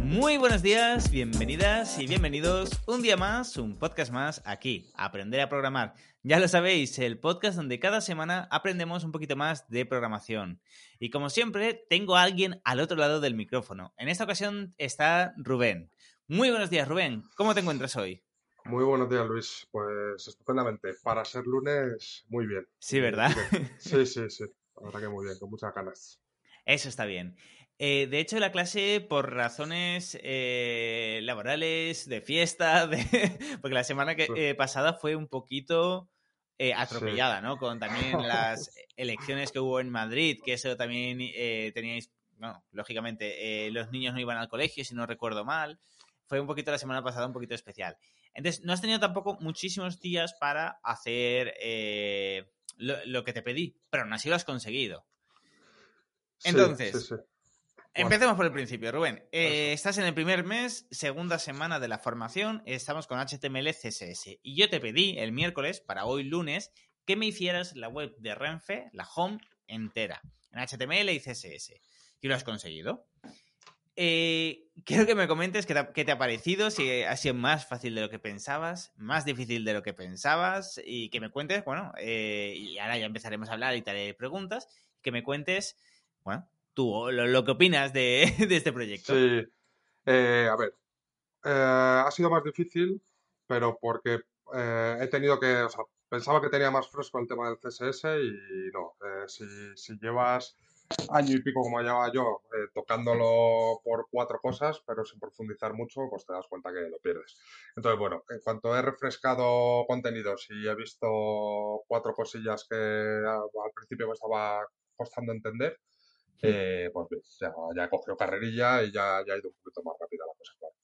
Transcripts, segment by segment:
Muy buenos días, bienvenidas y bienvenidos un día más, un podcast más aquí, Aprender a Programar. Ya lo sabéis, el podcast donde cada semana aprendemos un poquito más de programación. Y como siempre, tengo a alguien al otro lado del micrófono. En esta ocasión está Rubén. Muy buenos días, Rubén. ¿Cómo te encuentras hoy? Muy buenos días, Luis. Pues estupendamente. Para ser lunes, muy bien. Sí, ¿verdad? Sí, sí, sí. La verdad que muy bien, con muchas ganas. Eso está bien. Eh, de hecho, la clase, por razones eh, laborales, de fiesta, de... porque la semana que, eh, pasada fue un poquito atropellada, ¿no? Con también las elecciones que hubo en Madrid, que eso también teníais, bueno, lógicamente, los niños no iban al colegio, si no recuerdo mal fue un poquito la semana pasada, un poquito especial. Entonces, no has tenido tampoco muchísimos días para hacer eh, lo, que te pedí, pero aún así lo has conseguido. Entonces, empecemos por el principio, Rubén. Eh, estás en el primer mes, segunda semana de la formación, estamos con HTML CSS. Y yo te pedí el miércoles, para hoy lunes, que me hicieras la web de Renfe, la home entera, en HTML y CSS. Y lo has conseguido. Eh, quiero que me comentes qué te, ha parecido, si ha sido más fácil de lo que pensabas, más difícil de lo que pensabas, y que me cuentes, bueno, eh, y ahora ya empezaremos a hablar y te haré preguntas, que me cuentes, bueno, tú lo, que opinas de, este proyecto. Sí, eh, a ver, ha sido más difícil, pero porque he tenido que, o sea, pensaba que tenía más fresco el tema del CSS y no, si, si llevas año y pico como llevaba yo eh, tocándolo por cuatro cosas, pero sin profundizar mucho, pues te das cuenta que lo pierdes. Entonces, bueno, en cuanto he refrescado contenidos y he visto cuatro cosillas que al principio me estaba costando entender, eh, pues ya, ya he cogido carrerilla y ya, ya ha ido un poquito más rápida la cosa, claro.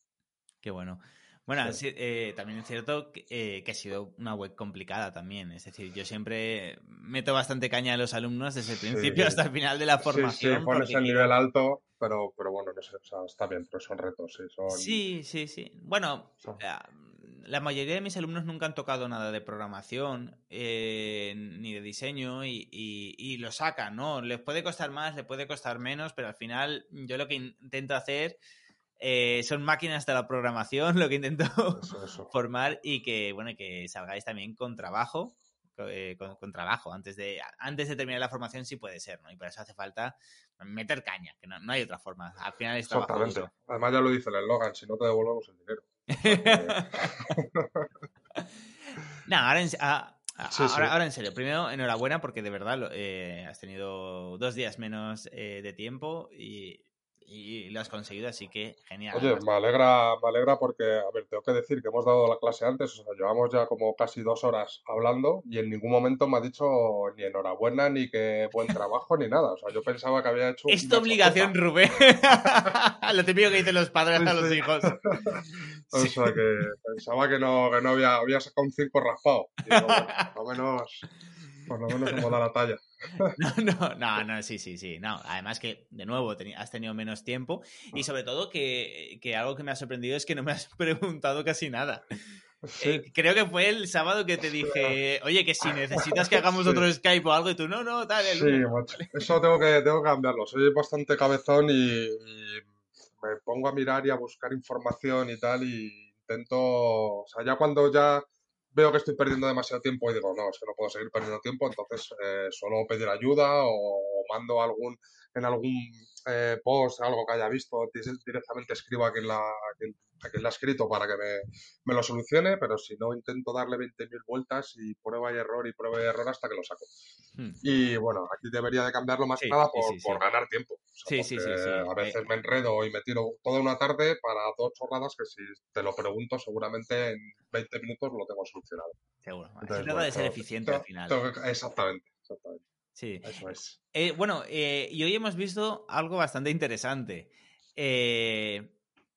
Qué bueno. Bueno, eh, también es cierto eh, que, ha sido una web complicada también. Es decir, yo siempre meto bastante caña a los alumnos desde el principio hasta el final de la formación. Sí, pones el nivel alto, pero, pero bueno, no sé, o sea, está bien, pero son retos. Sí, son... sí, sí, sí. Bueno, la mayoría de mis alumnos nunca han tocado nada de programación eh, ni de diseño y, y, lo sacan, ¿no? Les puede costar más, les puede costar menos, pero al final yo lo que intento hacer eh, son máquinas de la programación lo que intento formar y que, bueno, que salgáis también con trabajo, eh, con, trabajo. Antes de, antes de terminar la formación sí puede ser, ¿no? Y por eso hace falta meter caña, que no, hay otra forma. Al final es trabajo. Además ya lo dice el eslogan, si no te devolvemos el dinero. no, ahora en, ah, ahora, en serio, primero enhorabuena porque de verdad eh, has tenido dos días menos de tiempo y y lo has conseguido, así que genial. Oye, me alegra, me alegra porque, a ver, tengo que decir que hemos dado la clase antes, o sea, llevamos ya como casi dos horas hablando y en ningún momento me ha dicho ni enhorabuena, ni que buen trabajo, ni nada. O sea, yo pensaba que había hecho... Es tu obligación, Rubén. Lo típico que dicen los padres a los hijos. O sea, que pensaba que no, que no había, había sacado un circo raspado. Por lo menos, por lo menos hemos dado la talla. No, no, no, no, sí, sí, sí. No, además que, de nuevo, has tenido menos tiempo y sobre todo que, algo que me ha sorprendido es que no me has preguntado casi nada. Eh, creo que fue el sábado que te dije, oye, que si necesitas que hagamos otro Skype o algo, y tú, no, no, tal. Sí, eso tengo que, tengo que cambiarlo. Soy bastante cabezón y, me pongo a mirar y a buscar información y tal y intento, o sea, ya cuando ya veo que estoy perdiendo demasiado tiempo y digo, no, es que no puedo seguir perdiendo tiempo, entonces eh, suelo pedir ayuda o mando algún en algún eh, post, algo que haya visto, directamente escribo a quien la, a quien, la ha escrito para que me, me, lo solucione, pero si no, intento darle 20.000 vueltas y prueba y error y prueba y error hasta que lo saco. Hmm. Y bueno, aquí debería de cambiarlo más que nada por, por ganar tiempo. sí, sí, sí, A veces me enredo y me tiro toda una tarde para dos chorradas que si te lo pregunto seguramente en 20 minutos lo tengo solucionado. Seguro. Se trata de ser eficiente al final. exactamente, exactamente. Sí. Eso es. Eh, bueno, eh, y hoy hemos visto algo bastante interesante. Eh,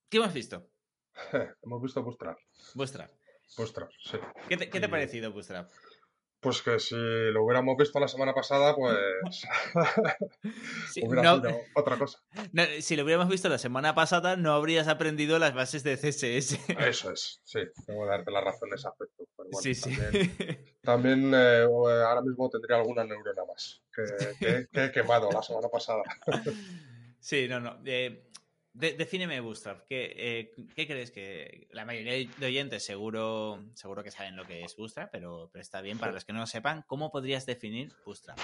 ¿Qué hemos visto? hemos visto Bootstrap. Bootstrap. Bootstrap, sí. ¿Qué te, ha parecido Bootstrap? Pues que si lo hubiéramos visto la semana pasada, pues hubiera sido otra cosa. si lo hubiéramos visto la semana pasada, no habrías aprendido las bases de CSS. Eso es, sí, tengo que darte la razón en ese aspecto. sí, sí. También, eh, ahora mismo tendría alguna neurona más que, he quemado la semana pasada. sí, no, no. Eh, defíneme Bootstrap. ¿Qué, eh, ¿Qué, crees que la mayoría de oyentes seguro, seguro que saben lo que es Bootstrap, pero, pero está bien para los que no lo sepan? ¿Cómo podrías definir Bootstrap?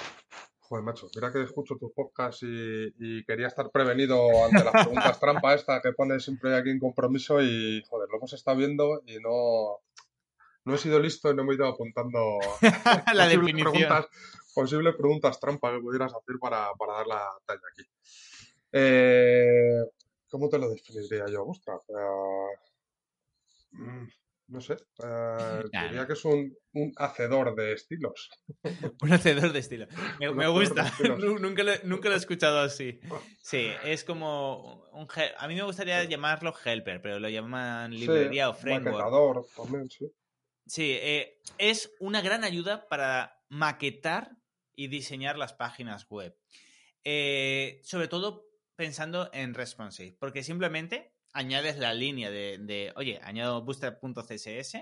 Joder, macho, mira que escucho tus podcasts y, quería estar prevenido ante las preguntas trampa esta que pones siempre aquí en compromiso y, joder, lo hemos estado viendo y no, no he sido listo y no me he ido apuntando la posibles preguntas, posibles preguntas trampa que pudieras hacer para, para dar la talla aquí. Eh, ¿Cómo te lo definiría yo? Ostras, mm, no sé. Eh, diría que es un, hacedor de estilos. un hacedor de estilos. Me, gusta. nunca, lo, nunca, lo, he escuchado así. Sí, es como un. A mí me gustaría llamarlo helper, pero lo llaman librería o framework. también, sí. Sí, eh, es una gran ayuda para maquetar y diseñar las páginas web. Eh, sobre todo pensando en responsive, porque simplemente añades la línea de, oye, añado booster.css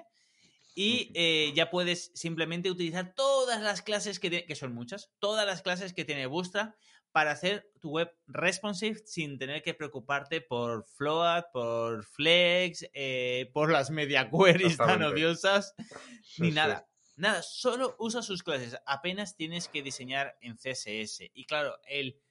y eh, ya puedes simplemente utilizar todas las clases que, que son muchas, todas las clases que tiene Bootstrap para hacer tu web responsive sin tener que preocuparte por float, por flex, eh, por las media queries tan odiosas, ni nada. Nada, solo usa sus clases. Apenas tienes que diseñar en CSS. Y claro, el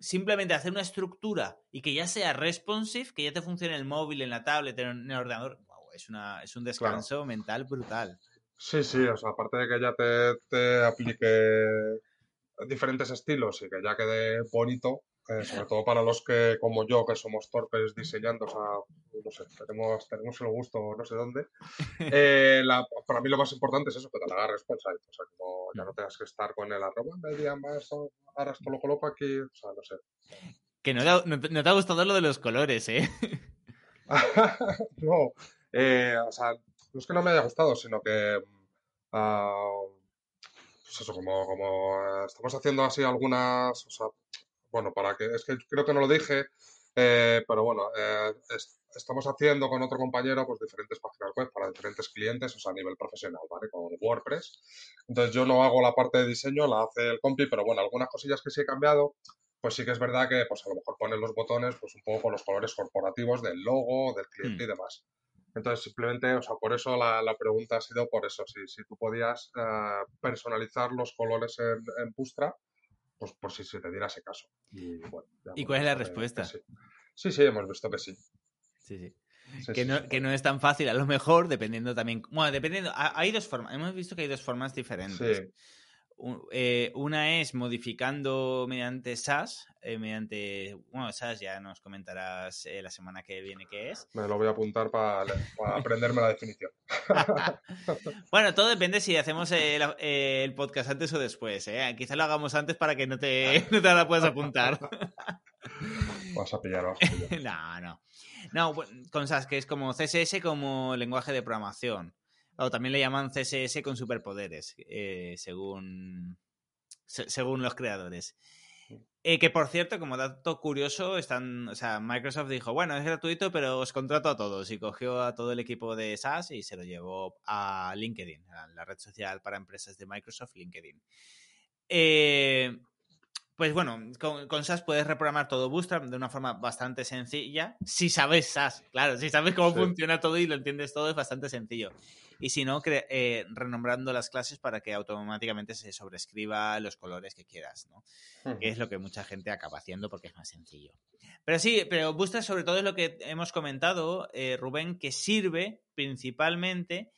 simplemente hacer una estructura y que ya sea responsive, que ya te funcione el móvil, en la tablet, en el ordenador, es, una, es un descanso mental brutal. Sí, sí, o sea, aparte de que ya te, te aplique diferentes estilos y que ya quede bonito, eh, sobre todo para los que, como yo, que somos torpes diseñando, o sea, no sé, tenemos, tenemos el gusto no sé dónde. Eh, para mí lo más importante es eso, que te la haga responsive, o sea, como ya no tengas que estar con el arroba media más, ahora esto lo coloco aquí, o sea, no sé. Que no te, ha gustado lo de los colores, ¿eh? no, eh, o sea, no es que no me haya gustado, sino que... Ah, pues eso, como, como estamos haciendo así algunas, o sea, bueno, para que, es que creo que no lo dije, eh, pero bueno, eh, estamos haciendo con otro compañero pues diferentes páginas web para diferentes clientes, o sea, a nivel profesional, ¿vale? Con WordPress. Entonces yo no hago la parte de diseño, la hace el compi, pero bueno, algunas cosillas que sí he cambiado, pues sí que es verdad que pues a lo mejor ponen los botones pues un poco con los colores corporativos del logo, del cliente y hmm. demás. Entonces, simplemente, o sea, por eso la, la pregunta ha sido por eso, si, si tú podías eh, personalizar los colores en, en Bootstrap, pues por si se te diera ese caso. ¿Y, cuál es la respuesta? Sí. sí. hemos visto que sí. Sí, sí. que, no, que, no, es tan fácil, a lo mejor, dependiendo también. Bueno, dependiendo. Hay dos formas. Hemos visto que hay dos formas diferentes. Eh, una es modificando mediante SAS, eh, mediante, bueno, SAS ya nos comentarás eh, la semana que viene qué es. Me lo voy a apuntar para, aprenderme la definición. bueno, todo depende si hacemos el, podcast antes o después. Quizá lo hagamos antes para que no te, no te la puedas apuntar. vas a pillar, no, no. No, con SAS, que es como CSS como lenguaje de programación. O también le llaman CSS con superpoderes, eh, según, según los creadores. Eh, que por cierto, como dato curioso, están, o sea, Microsoft dijo, bueno, es gratuito, pero os contrato a todos. Y cogió a todo el equipo de SaaS y se lo llevó a LinkedIn, a la red social para empresas de Microsoft, LinkedIn. Eh, pues bueno, con, SAS puedes reprogramar todo Bootstrap de una forma bastante sencilla. Si sabes SAS, claro, si sabes cómo funciona todo y lo entiendes todo, es bastante sencillo. Y si no, eh, renombrando las clases para que automáticamente se sobrescriba los colores que quieras, ¿no? Que es lo que mucha gente acaba haciendo porque es más sencillo. Pero sí, pero Bootstrap sobre todo es lo que hemos comentado, eh, Rubén, que sirve principalmente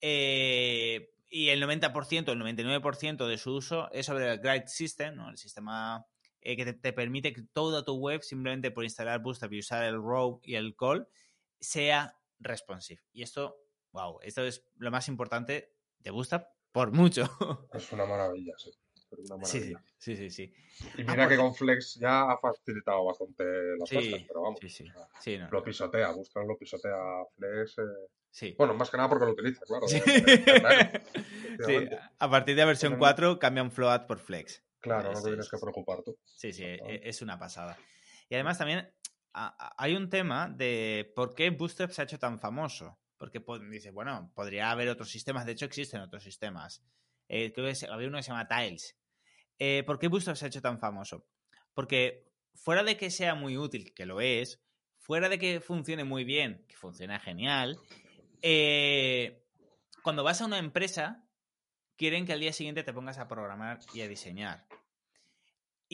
eh, y el 90%, el 99% de su uso es sobre el Grid System, ¿no? el sistema eh, que te, permite que toda tu web, simplemente por instalar Bootstrap y usar el row y el call, sea responsive. Y esto, wow, esto es lo más importante de Bootstrap por mucho. Es una maravilla, sí. Sí, sí, sí, sí. Y mira que con Flex ya ha facilitado bastante las cosas, pero vamos. lo pisotea, Bootstrap lo pisotea Flex. Eh, sí. Bueno, más que nada porque lo utiliza, claro. sí. A partir de la versión 4 cambian Float por Flex. Claro, no te tienes que preocupar tú. Sí, sí, e, es una pasada. Y además también hay un tema de por qué Bootstrap se ha hecho tan famoso. Porque dice, bueno, podría haber otros sistemas, de hecho existen otros sistemas. Eh, creo que había uno que se llama Tiles. Eh, ¿Por qué Bootstrap se ha hecho tan famoso? Porque fuera de que sea muy útil, que lo es, fuera de que funcione muy bien, que funciona genial, eh, cuando vas a una empresa, quieren que al día siguiente te pongas a programar y a diseñar.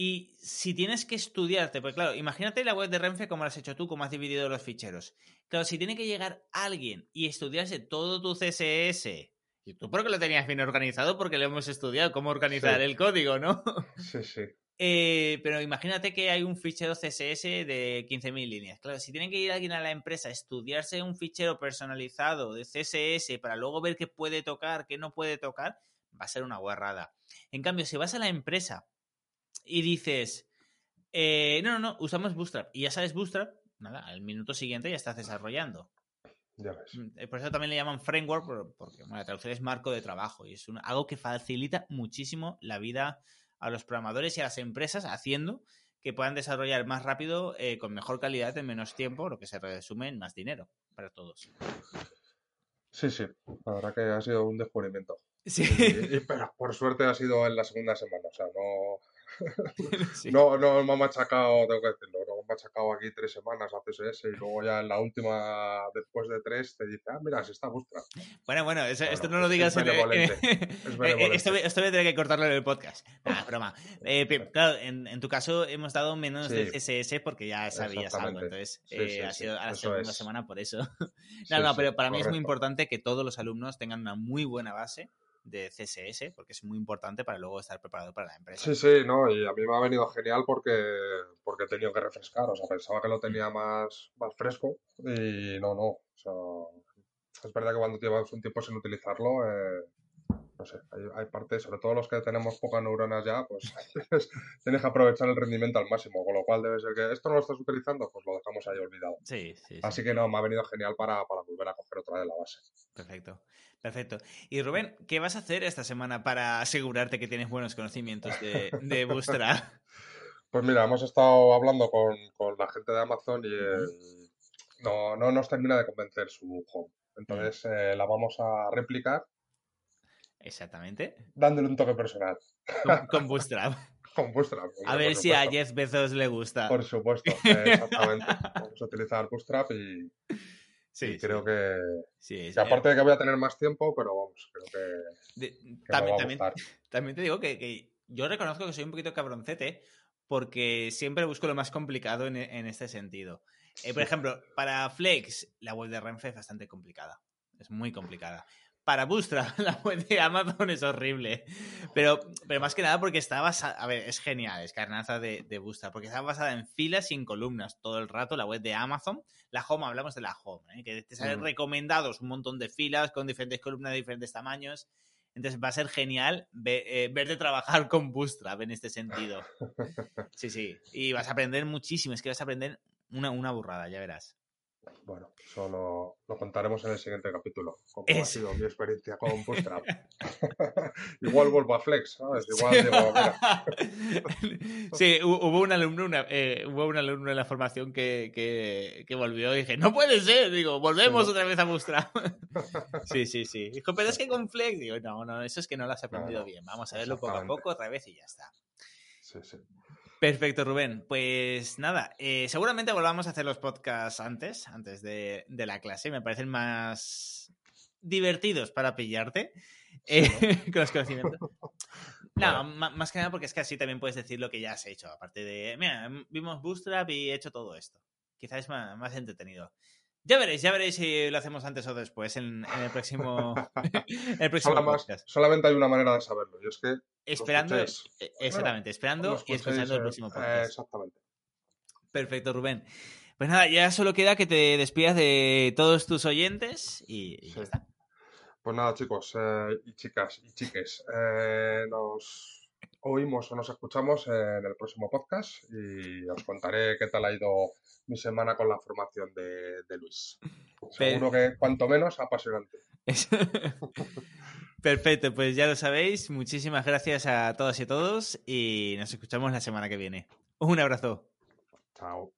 Y si tienes que estudiarte, pues claro, imagínate la web de Renfe como la has hecho tú, cómo has dividido los ficheros. Claro, si tiene que llegar alguien y estudiarse todo tu CSS, y tú porque lo tenías bien organizado, porque lo hemos estudiado, cómo organizar el código, ¿no? Sí, sí. Eh, pero imagínate que hay un fichero CSS de 15.000 líneas. Claro, si tiene que ir alguien a la empresa a estudiarse un fichero personalizado de CSS para luego ver qué puede tocar, qué no puede tocar, va a ser una guarrada. En cambio, si vas a la empresa y dices, eh, no, no, no, usamos Bootstrap y ya sabes Bootstrap, nada, al minuto siguiente ya estás desarrollando. Ya ves. Mm, por eso también le llaman framework, porque la traducción es marco de trabajo y es algo que facilita muchísimo la vida a los programadores y a las empresas haciendo que puedan desarrollar más rápido, eh, con mejor calidad, en menos tiempo, lo que se resume en más dinero para todos. Sí, sí, la verdad que ha sido un descubrimiento. Sí. pero por suerte ha sido en la segunda semana, o sea, no, no, no me ha machacado, tengo que decirlo, no me ha machacado aquí tres semanas a CSS y luego ya en la última, después de tres, te dice, ah, mira, se está Bootstrap. Bueno, bueno, esto no lo digas en, el, esto, esto voy a tener que cortarlo en el podcast. Ah, broma. Eh, claro, en, tu caso hemos dado menos de CSS porque ya sabías algo, entonces eh, ha sido a la segunda semana por eso. no, no, pero para mí es muy importante que todos los alumnos tengan una muy buena base de CSS, porque es muy importante para luego estar preparado para la empresa. Sí, sí, no, y a mí me ha venido genial porque, porque he tenido que refrescar, o sea, pensaba que lo tenía más, más fresco y no, no, o sea, es verdad que cuando llevas un tiempo sin utilizarlo, eh, sé, hay, partes, sobre todo los que tenemos pocas neuronas ya, pues tienes que aprovechar el rendimiento al máximo, con lo cual debe ser que esto no lo estás utilizando, pues lo dejamos ahí olvidado. Sí, sí. Así que no, me ha venido genial para, para volver a coger otra de la base. Perfecto. Perfecto. Y Rubén, ¿qué vas a hacer esta semana para asegurarte que tienes buenos conocimientos de, de Bootstrap? Pues mira, hemos estado hablando con, la gente de Amazon y no, no, nos termina de convencer su home. Entonces eh, la vamos a replicar. Exactamente. Dándole un toque personal. Con, Bootstrap. con Bootstrap. A ver si a Jeff Bezos le gusta. Por supuesto, exactamente. vamos a utilizar Bootstrap y, Sí, creo que, sí, aparte de que voy a tener más tiempo, pero vamos, creo que, también, también, te digo que, yo reconozco que soy un poquito cabroncete porque siempre busco lo más complicado en, este sentido. Eh, por ejemplo, para Flex, la web de Renfe es bastante complicada. Es muy complicada para Bootstrap, la web de Amazon es horrible. Pero, pero más que nada porque está basada. A ver, es genial, es carnaza de, de Bootstrap, porque está basada en filas y en columnas todo el rato, la web de Amazon. La home, hablamos de la home, ¿eh? que te salen recomendados un montón de filas con diferentes columnas de diferentes tamaños. Entonces va a ser genial eh, verte trabajar con Bootstrap en este sentido. Sí, sí. Y vas a aprender muchísimo, es que vas a aprender una, una burrada, ya verás. Bueno, eso lo, contaremos en el siguiente capítulo, cómo ha sido mi experiencia con Bootstrap. Igual vuelvo a Flex, ¿sabes? Igual digo, mira. sí, hubo un alumno, eh, hubo un alumno en la formación que, que, volvió y dije, no puede ser, digo, volvemos otra vez a Bootstrap. sí, sí, sí. Dijo, pero es que con Flex, digo, no, no, eso es que no lo has aprendido bien, vamos a verlo poco a poco otra vez y ya está. Sí, sí. Perfecto, Rubén. Pues nada, eh, seguramente volvamos a hacer los podcasts antes, antes de, la clase. Me parecen más, divertidos para pillarte eh, con los conocimientos. No, más que nada porque es que así también puedes decir lo que ya has hecho. Aparte de, mira, vimos Bootstrap y he hecho todo esto. Quizás es más, entretenido. Ya veréis, ya veréis si lo hacemos antes o después en, el próximo, el próximo podcast. Solamente hay una manera de saberlo y es que esperando, e, exactamente, esperando y escuchando el próximo podcast. exactamente. Perfecto, Rubén. Pues nada, ya solo queda que te despidas de todos tus oyentes y, ya está. Pues nada, chicos eh, y chicas y chiques, eh, nos oímos o nos escuchamos en el próximo podcast y os contaré qué tal ha ido mi semana con la formación de, Luis. Seguro que cuanto menos apasionante. Perfecto, pues ya lo sabéis. Muchísimas gracias a todas y todos y nos escuchamos la semana que viene. Un abrazo. Chao.